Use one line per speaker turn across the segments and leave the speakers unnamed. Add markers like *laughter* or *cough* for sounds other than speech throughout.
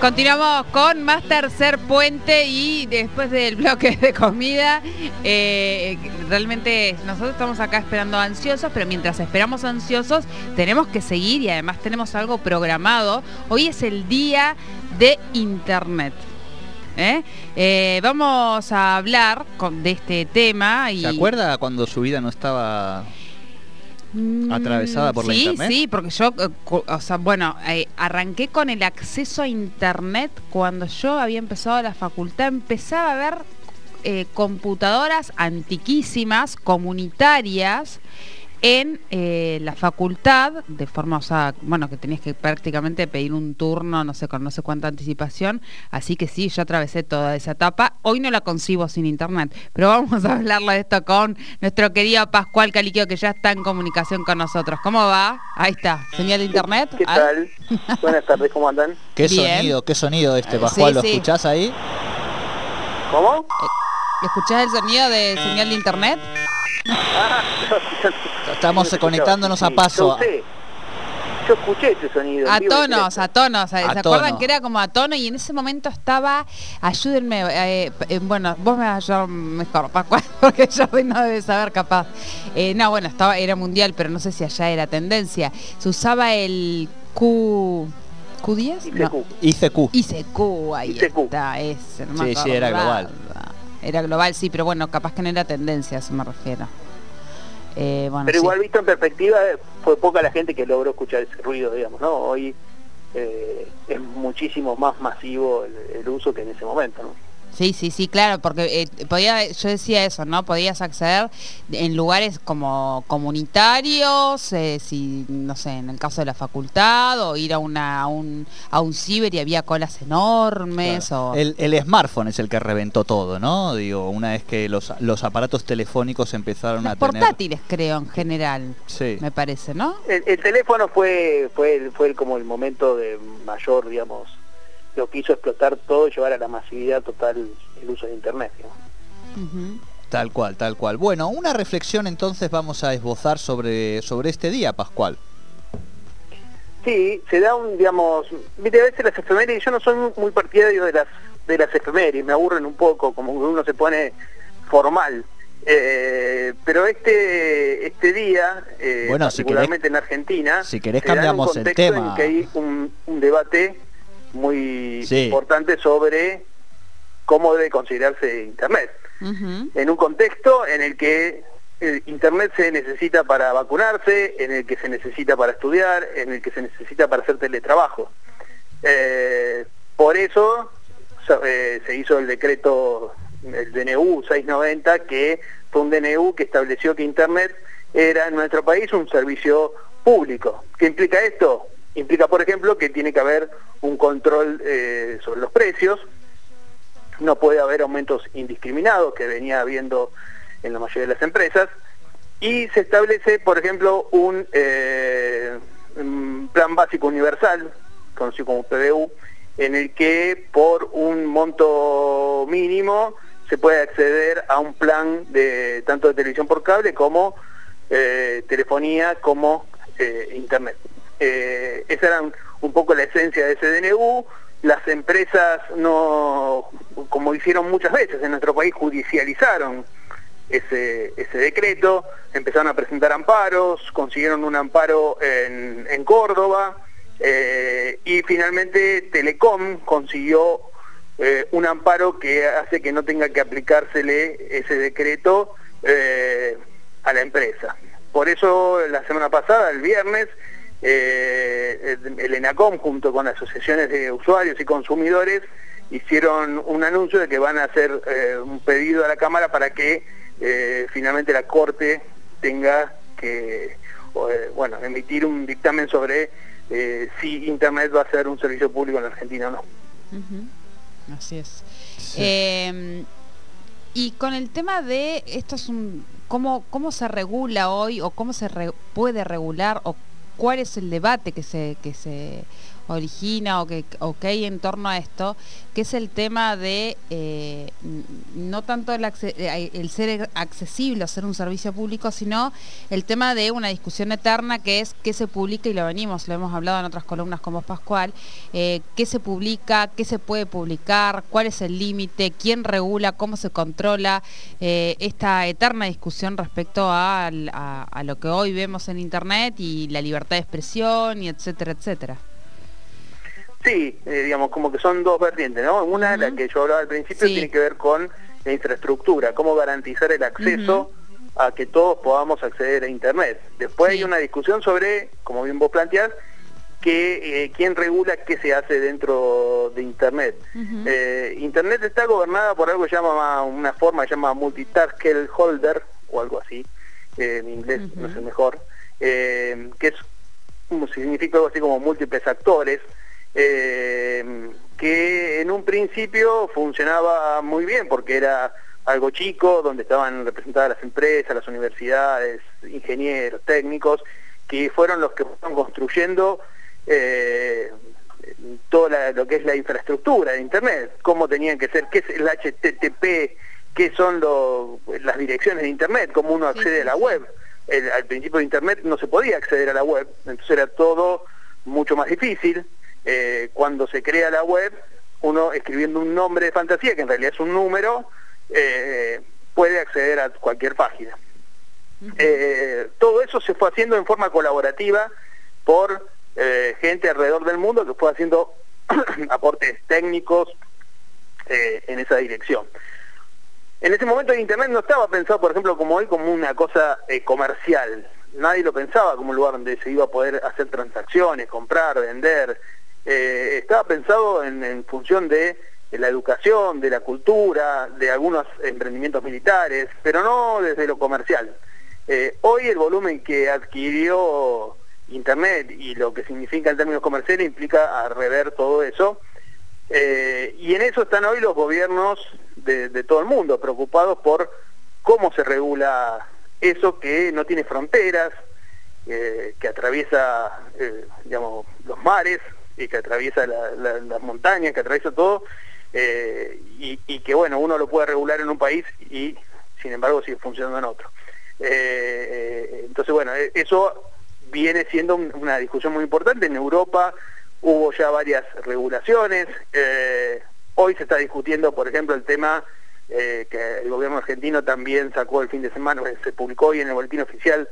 Continuamos con más tercer puente y después del bloque de comida, eh, realmente nosotros estamos acá esperando ansiosos, pero mientras esperamos ansiosos tenemos que seguir y además tenemos algo programado. Hoy es el día de Internet. ¿eh? Eh, vamos a hablar de este tema.
¿Se acuerda cuando su vida no estaba atravesada por la internet.
Sí, porque yo, eh, o sea, bueno, eh, arranqué con el acceso a internet cuando yo había empezado la facultad, empezaba a ver eh, computadoras antiquísimas, comunitarias, en eh, la facultad, de forma, o sea, bueno, que tenías que prácticamente pedir un turno, no sé, con no sé cuánta anticipación, así que sí, yo atravesé toda esa etapa, hoy no la concibo sin internet, pero vamos a hablarlo de esto con nuestro querido Pascual Caliquio, que ya está en comunicación con nosotros. ¿Cómo va? Ahí está, señal de internet.
¿Qué tal? Buenas tardes, ¿cómo andan?
¿Qué sonido, qué sonido este, Pascual? ¿Lo escuchás ahí?
¿Cómo?
Eh, ¿Escuchás el sonido de señal de internet? *laughs*
Estamos conectándonos a paso.
Yo escuché ese sonido.
A tonos, a tonos. ¿Se acuerdan que era como a tono? Y en ese momento estaba, ayúdenme, eh, eh, bueno, vos me vas a ayudar mejor, *laughs* porque yo no debe saber capaz. Eh, no, bueno, estaba, era mundial, pero no sé si allá era tendencia. Se usaba el Q... ¿Q10?
No. ICQ.
ICQ, ahí está, ese.
sí, sí, era global.
Era global, sí, pero bueno, capaz que no era tendencia, a eso me refiero.
Eh, pero igual visto en perspectiva, fue poca la gente que logró escuchar ese ruido, digamos, ¿no? Hoy eh, es muchísimo más masivo el, uso que en ese momento, ¿no?
Sí, sí, sí, claro, porque eh, podía, yo decía eso, ¿no? Podías acceder en lugares como comunitarios, eh, si, no sé, en el caso de la facultad, o ir a, una, a, un, a un ciber y había colas enormes. O...
El, el, smartphone es el que reventó todo, ¿no? Digo, una vez que los, los aparatos telefónicos empezaron a
tener... portátiles, creo, en general, sí. me parece, ¿no?
El, el teléfono fue, fue, fue como el momento de mayor, digamos lo que hizo explotar todo y llevar a la masividad total el uso de Internet.
Tal cual, tal cual. Bueno, una reflexión entonces vamos a esbozar sobre, sobre este día, Pascual.
Sí, se da un, digamos, mire, a veces las efemérides, yo no soy muy partidario de las de las efemérides, me aburren un poco, como que uno se pone formal. Eh, pero este este día, eh, particularmente en Argentina,
si querés cambiamos el tema.
En que hay un, un debate muy importante sobre cómo debe considerarse Internet. En un contexto en el que Internet se necesita para vacunarse, en el que se necesita para estudiar, en el que se necesita para hacer teletrabajo. Eh, por eso eh, se hizo el decreto, el DNU 690, que fue un DNU que estableció que Internet era en nuestro país un servicio público. ¿Qué implica esto? Implica, por ejemplo, que tiene que haber un control eh, sobre los precios, no puede haber aumentos indiscriminados que venía habiendo en la mayoría de las empresas, y se establece, por ejemplo, un, eh, plan básico universal, conocido como PBU, en el que por un monto mínimo se puede acceder a un plan de tanto de televisión por cable como eh, telefonía como internet. Eh, esa era un poco la esencia de ese DNU. Las empresas no, como hicieron muchas veces en nuestro país, judicializaron ese, decreto, empezaron a presentar amparos, consiguieron un amparo en, Córdoba eh, y finalmente Telecom consiguió eh, un amparo que hace que no tenga que aplicársele ese decreto a la empresa. Por eso la semana pasada, el viernes, eh, el ENACOM junto con asociaciones de usuarios y consumidores hicieron un anuncio de que van a hacer eh, un pedido a la Cámara para que eh, finalmente la Corte tenga que bueno, emitir un dictamen sobre si Internet va a ser un servicio público en la Argentina o no.
Así es. Em, y con el tema de esto es un cómo cómo se regula hoy o cómo se puede regular o cuál es el debate que se, que se origina o que, o que hay en torno a esto, que es el tema de eh, no tanto el, eh, ser accesible o ser un servicio público, sino el tema de una discusión eterna que es qué se publica, y lo venimos, lo hemos hablado en otras columnas como Pascual, eh, qué se publica, qué se puede publicar, cuál es el límite, quién regula, cómo se controla, esta eterna discusión respecto a, a lo que hoy vemos en Internet y la libertad de expresión y etcétera, etcétera.
Sí, eh, digamos, como que son dos vertientes, ¿no? Una, la que yo hablaba al principio, tiene que ver con la infraestructura, cómo garantizar el acceso a que todos podamos acceder a Internet. Después hay una discusión sobre, como bien vos planteás, que, eh, quién regula qué se hace dentro de Internet. Eh, Internet está gobernada por algo que llama una forma que llama multitasker holder, o algo así, en inglés no es el mejor, que es, significa algo así como múltiples actores, eh, que en un principio funcionaba muy bien porque era algo chico, donde estaban representadas las empresas, las universidades, ingenieros, técnicos, que fueron los que fueron construyendo eh, todo lo que es la infraestructura de Internet, cómo tenían que ser, qué es el HTTP, qué son las direcciones de Internet, cómo uno accede a la web. al principio de Internet no se podía acceder a la web, entonces era todo mucho más difícil. Eh, cuando se crea la web, uno escribiendo un nombre de fantasía, que en realidad es un número, eh, puede acceder a cualquier página. Eh, todo eso se fue haciendo en forma colaborativa por gente alrededor del mundo que fue haciendo *clears throat* aportes técnicos en esa dirección. En ese momento el Internet no estaba pensado, por ejemplo, como hoy, como una cosa comercial. Nadie lo pensaba como un lugar donde se iba a poder hacer transacciones, comprar, vender, eh, estaba pensado en, función de, la educación, de la cultura, de algunos emprendimientos militares, pero no desde lo comercial. Eh, hoy el volumen que adquirió Internet y lo que significa en términos comerciales implica a rever todo eso. Eh, y en eso están hoy los gobiernos de, todo el mundo, preocupados por cómo se regula eso que no tiene fronteras, que atraviesa digamos, los mares, y que atraviesa las montañas, que atraviesa todo, eh, y, que bueno, uno lo puede regular en un país y sin embargo sigue funcionando en otro. Eh, entonces bueno, e, eso viene siendo una discusión muy importante. En Europa hubo ya varias regulaciones. Eh, hoy se está discutiendo, por ejemplo, el tema que el gobierno argentino también sacó el fin de semana, se publicó hoy en el boletín oficial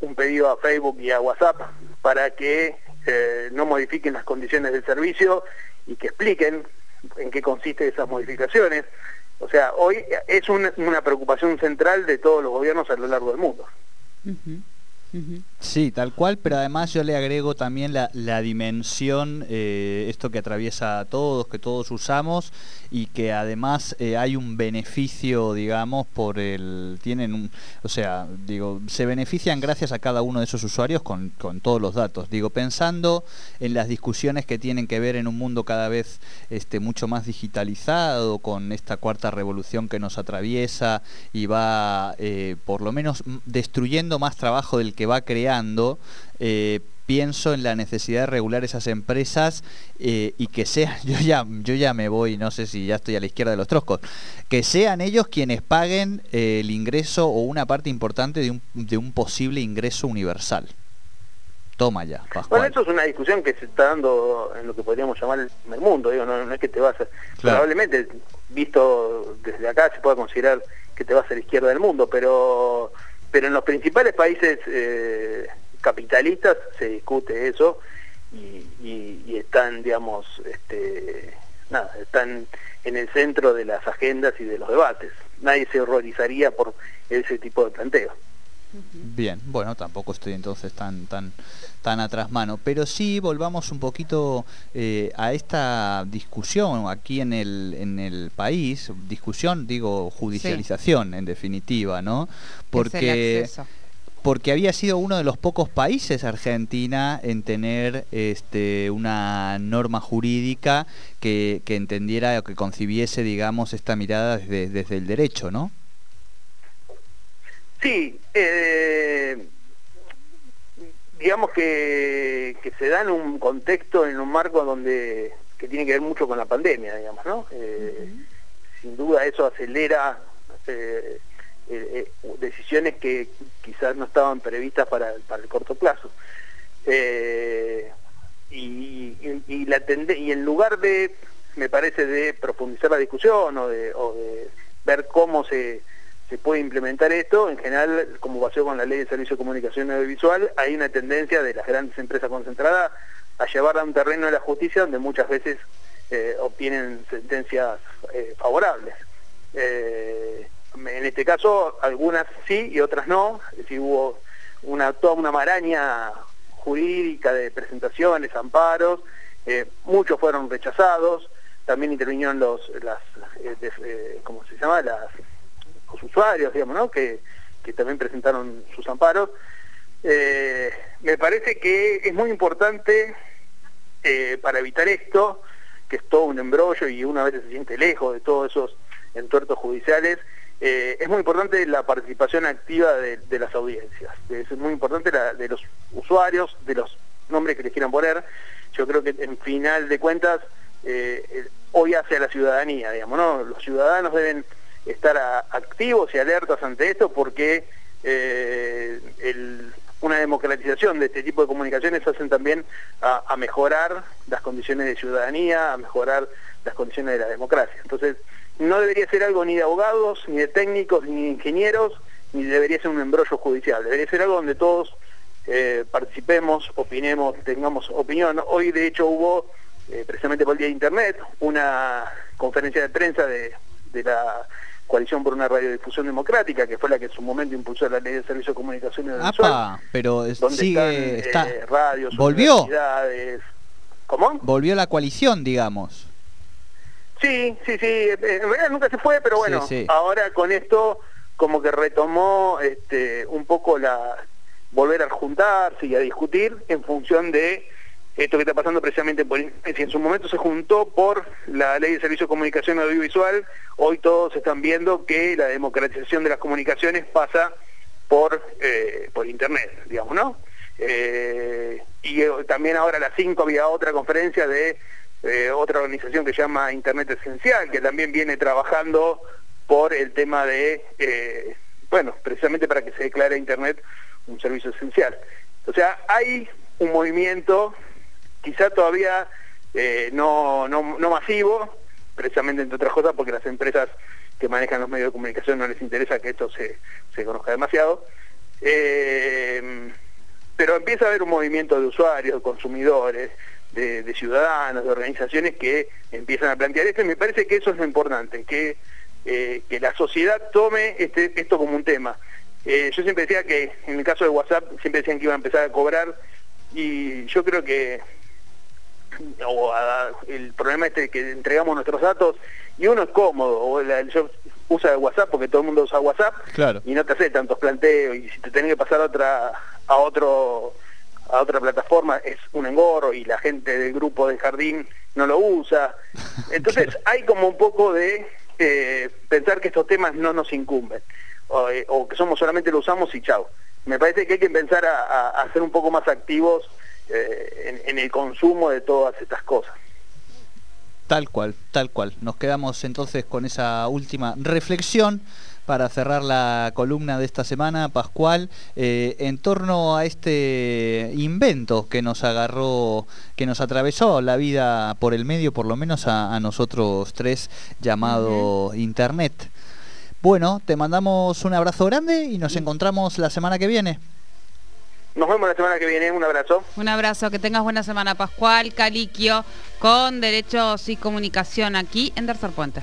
un pedido a Facebook y a WhatsApp para que no modifiquen las condiciones del servicio y que expliquen en qué consiste esas modificaciones. O sea, hoy es una, preocupación central de todos los gobiernos a lo largo del mundo.
Sí, tal cual, pero además yo le agrego también la, dimensión, eh, esto que atraviesa a todos, que todos usamos y que además eh, hay un beneficio, digamos, por el... tienen un... o sea, digo, se benefician gracias a cada uno de esos usuarios con, con todos los datos. Digo, pensando en las discusiones que tienen que ver en un mundo cada vez este, mucho más digitalizado, con esta cuarta revolución que nos atraviesa y va eh, por lo menos destruyendo más trabajo del que que va creando, eh, pienso en la necesidad de regular esas empresas eh, y que sean, *laughs* yo ya, yo ya me voy, no sé si ya estoy a la izquierda de los troscos, que sean ellos quienes paguen eh, el ingreso o una parte importante de un, de un posible ingreso universal. Toma ya,
Bueno, eso es una discusión que se está dando en lo que podríamos llamar el primer mundo, digo, no, es que te vas a... Probablemente, visto desde acá, se pueda considerar que te vas a la izquierda del mundo, pero pero en los principales países eh, capitalistas se discute eso y, están, digamos, este, nada, están en el centro de las agendas y de los debates. Nadie se horrorizaría por ese tipo de planteo.
Bien, bueno, tampoco estoy entonces tan tan tan atrás mano, pero sí volvamos un poquito eh, a esta discusión aquí en el en el país, discusión, digo, judicialización en definitiva, ¿no? Porque porque había sido uno de los pocos países Argentina en tener este, una norma jurídica que, que entendiera o que concibiese, digamos, esta mirada desde, desde el derecho, ¿no?
Sí, eh, digamos que, que se da en un contexto, en un marco donde que tiene que ver mucho con la pandemia, digamos, ¿no? Eh, sin duda eso acelera eh, eh, decisiones que quizás no estaban previstas para, para el corto plazo. Y, y, la y en lugar de, me parece, de profundizar la discusión o de, o de ver cómo se se puede implementar esto, en general, como pasó con la ley de servicio de comunicación audiovisual, hay una tendencia de las grandes empresas concentradas a llevarla a un terreno de la justicia donde muchas veces eh, obtienen sentencias eh, favorables. Eh, en este caso, algunas sí y otras no, es decir, hubo una, toda una maraña jurídica de presentaciones, amparos, muchos fueron rechazados, también intervinieron los, las, ¿cómo se llama? Las usuarios, digamos, ¿no? que, también presentaron sus amparos. Eh, me parece que es muy importante eh, para evitar esto, que es todo un embrollo y una vez se siente lejos de todos esos entuertos judiciales, eh, es muy importante la participación activa de, las audiencias, es muy importante la de los usuarios, de los nombres que les quieran poner. Yo creo que en final de cuentas, hoy hacia la ciudadanía, digamos, ¿no? Los ciudadanos deben estar activos y alertas ante esto porque eh, una democratización de este tipo de comunicaciones hacen también a, mejorar las condiciones de ciudadanía, a mejorar las condiciones de la democracia. Entonces, no debería ser algo ni de abogados, ni de técnicos, ni de ingenieros, ni debería ser un embrollo judicial. Debería ser algo donde todos eh, participemos, opinemos, tengamos opinión. Hoy, de hecho, hubo, eh, precisamente por el Día de Internet, una conferencia de prensa de la Coalición por una Radiodifusión Democrática, que fue la que en su momento impulsó la Ley de Servicio de Comunicación
Apa, pero sigue,
está,
eh,
radios,
¿Volvió?
¿Cómo?
Volvió la coalición, digamos.
Sí, sí, sí, en realidad nunca se fue, pero bueno, ahora con esto como que retomó este, un poco la volver a juntarse y a discutir en función de esto que está pasando precisamente por si en su momento se juntó por la ley de servicio de comunicación audiovisual, hoy todos están viendo que la democratización de las comunicaciones pasa por, eh, por internet, digamos, ¿no? Eh, y eh, también ahora a las 5 había otra conferencia de otra organización que se llama Internet Esencial, que también viene trabajando por el tema de, bueno, precisamente para que se declare Internet un servicio esencial. O sea, hay un movimiento quizá todavía eh, no, no, no masivo, precisamente entre otras cosas porque las empresas que manejan los medios de comunicación no les interesa que esto se, se conozca demasiado. Eh, pero empieza a haber un movimiento de usuarios, de consumidores, de, ciudadanos, de organizaciones que empiezan a plantear esto y me parece que eso es lo importante, que, eh, que la sociedad tome este, esto como un tema. yo siempre decía que en el caso de WhatsApp siempre decían que iban a empezar a cobrar y yo creo que o el problema este que entregamos nuestros datos y uno es cómodo, o yo usa WhatsApp porque todo el mundo usa WhatsApp y no te hace tantos planteos y si te tenés que pasar a otra a otro a otra plataforma es un engorro y la gente del grupo de jardín no lo usa. *laughs* Entonces hay como un poco de eh, pensar que estos temas no nos incumben o, eh, que somos solamente lo usamos y chao. Me parece que hay que empezar a, a ser un poco más activos eh, en, el consumo de todas estas cosas.
Tal cual, tal cual. Nos quedamos entonces con esa última reflexión para cerrar la columna de esta semana, Pascual, eh, en torno a este invento que nos agarró, que nos atravesó la vida por el medio, por lo menos a, nosotros tres, llamado Internet. Bueno, te mandamos un abrazo grande y nos encontramos la semana que viene.
Nos vemos la semana que viene. Un abrazo.
Un abrazo. Que tengas buena semana, Pascual Caliquio, con Derechos y Comunicación aquí en Tercer Puente.